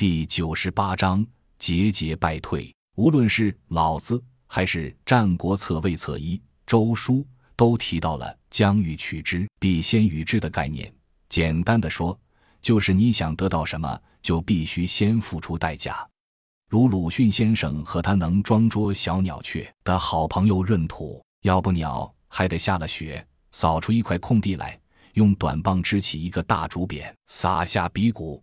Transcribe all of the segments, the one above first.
第九十八章节节败退。无论是老子还是《战国策·魏策一》《周书》，都提到了“将欲取之，必先予之”的概念。简单的说，就是你想得到什么，就必须先付出代价。如鲁迅先生和他能装捉小鸟雀的好朋友闰土，要不鸟还得下了雪，扫出一块空地来，用短棒支起一个大竹匾，撒下鼻骨。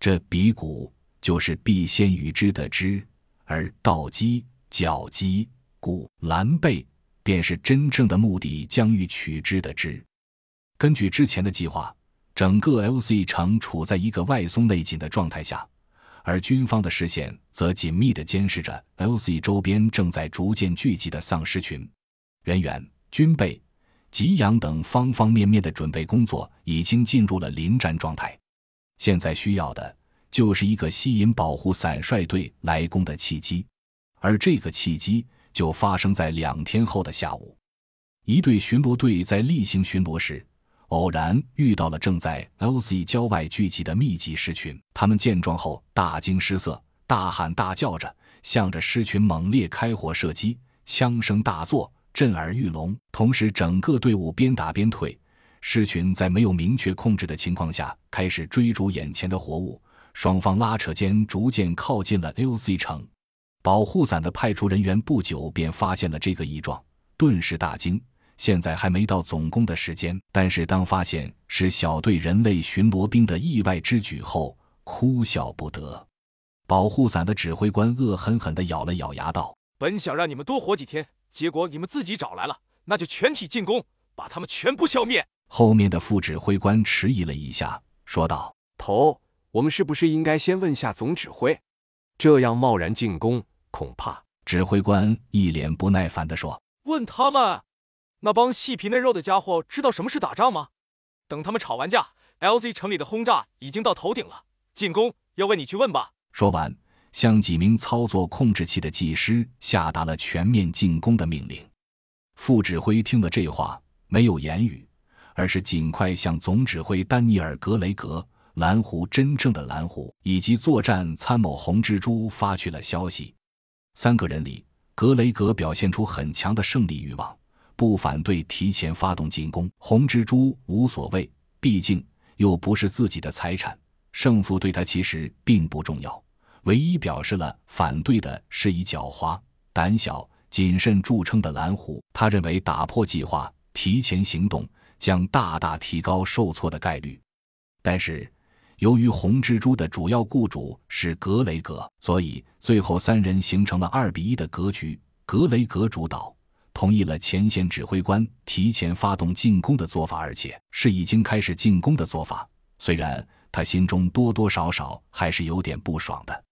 这鼻骨就是“必先予之”的“之”。而道基、脚基、骨蓝背，便是真正的目的将欲取之的之。根据之前的计划，整个 L.C 城处在一个外松内紧的状态下，而军方的视线则紧密地监视着 L.C 周边正在逐渐聚集的丧尸群。人员、军备、给养等方方面面的准备工作已经进入了临战状态。现在需要的。就是一个吸引保护伞率队来攻的契机，而这个契机就发生在两天后的下午。一队巡逻队在例行巡逻时，偶然遇到了正在 L.C 郊外聚集的密集狮群。他们见状后大惊失色，大喊大叫着，向着狮群猛烈开火射击，枪声大作，震耳欲聋。同时，整个队伍边打边退，狮群在没有明确控制的情况下，开始追逐眼前的活物。双方拉扯间，逐渐靠近了 L.C 城。保护伞的派出人员不久便发现了这个异状，顿时大惊。现在还没到总攻的时间，但是当发现是小队人类巡逻兵的意外之举后，哭笑不得。保护伞的指挥官恶狠狠地咬了咬牙，道：“本想让你们多活几天，结果你们自己找来了，那就全体进攻，把他们全部消灭。”后面的副指挥官迟疑了一下，说道：“头。”我们是不是应该先问下总指挥？这样贸然进攻，恐怕……指挥官一脸不耐烦地说：“问他们，那帮细皮嫩肉的家伙知道什么是打仗吗？等他们吵完架，LZ 城里的轰炸已经到头顶了，进攻要问你去问吧。”说完，向几名操作控制器的技师下达了全面进攻的命令。副指挥听了这话，没有言语，而是尽快向总指挥丹尼尔·格雷格。蓝湖真正的蓝湖以及作战参谋红蜘蛛发去了消息。三个人里，格雷格表现出很强的胜利欲望，不反对提前发动进攻。红蜘蛛无所谓，毕竟又不是自己的财产，胜负对他其实并不重要。唯一表示了反对的是以狡猾、胆小、谨慎著称的蓝狐。他认为打破计划、提前行动将大大提高受挫的概率，但是。由于红蜘蛛的主要雇主是格雷格，所以最后三人形成了二比一的格局。格雷格主导，同意了前线指挥官提前发动进攻的做法，而且是已经开始进攻的做法。虽然他心中多多少少还是有点不爽的。